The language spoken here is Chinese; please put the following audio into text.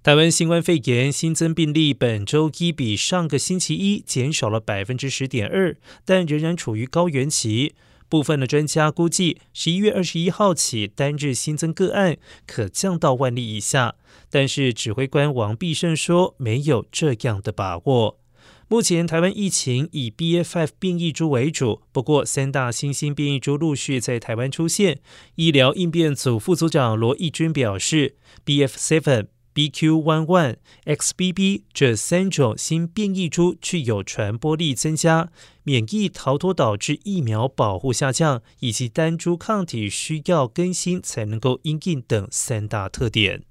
台湾新冠肺炎新增病例本周一比上个星期一减少了百分之十点二，但仍然处于高原期。部分的专家估计，十一月二十一号起单日新增个案可降到万例以下。但是指挥官王必胜说，没有这样的把握。目前台湾疫情以 BF5 变异株为主，不过三大新兴变异株陆续在台湾出现。医疗应变组副组长罗义军表示，BF7。BQ.1.1、XBB 这三种新变异株具有传播力增加、免疫逃脱导致疫苗保护下降，以及单株抗体需要更新才能够应应等三大特点。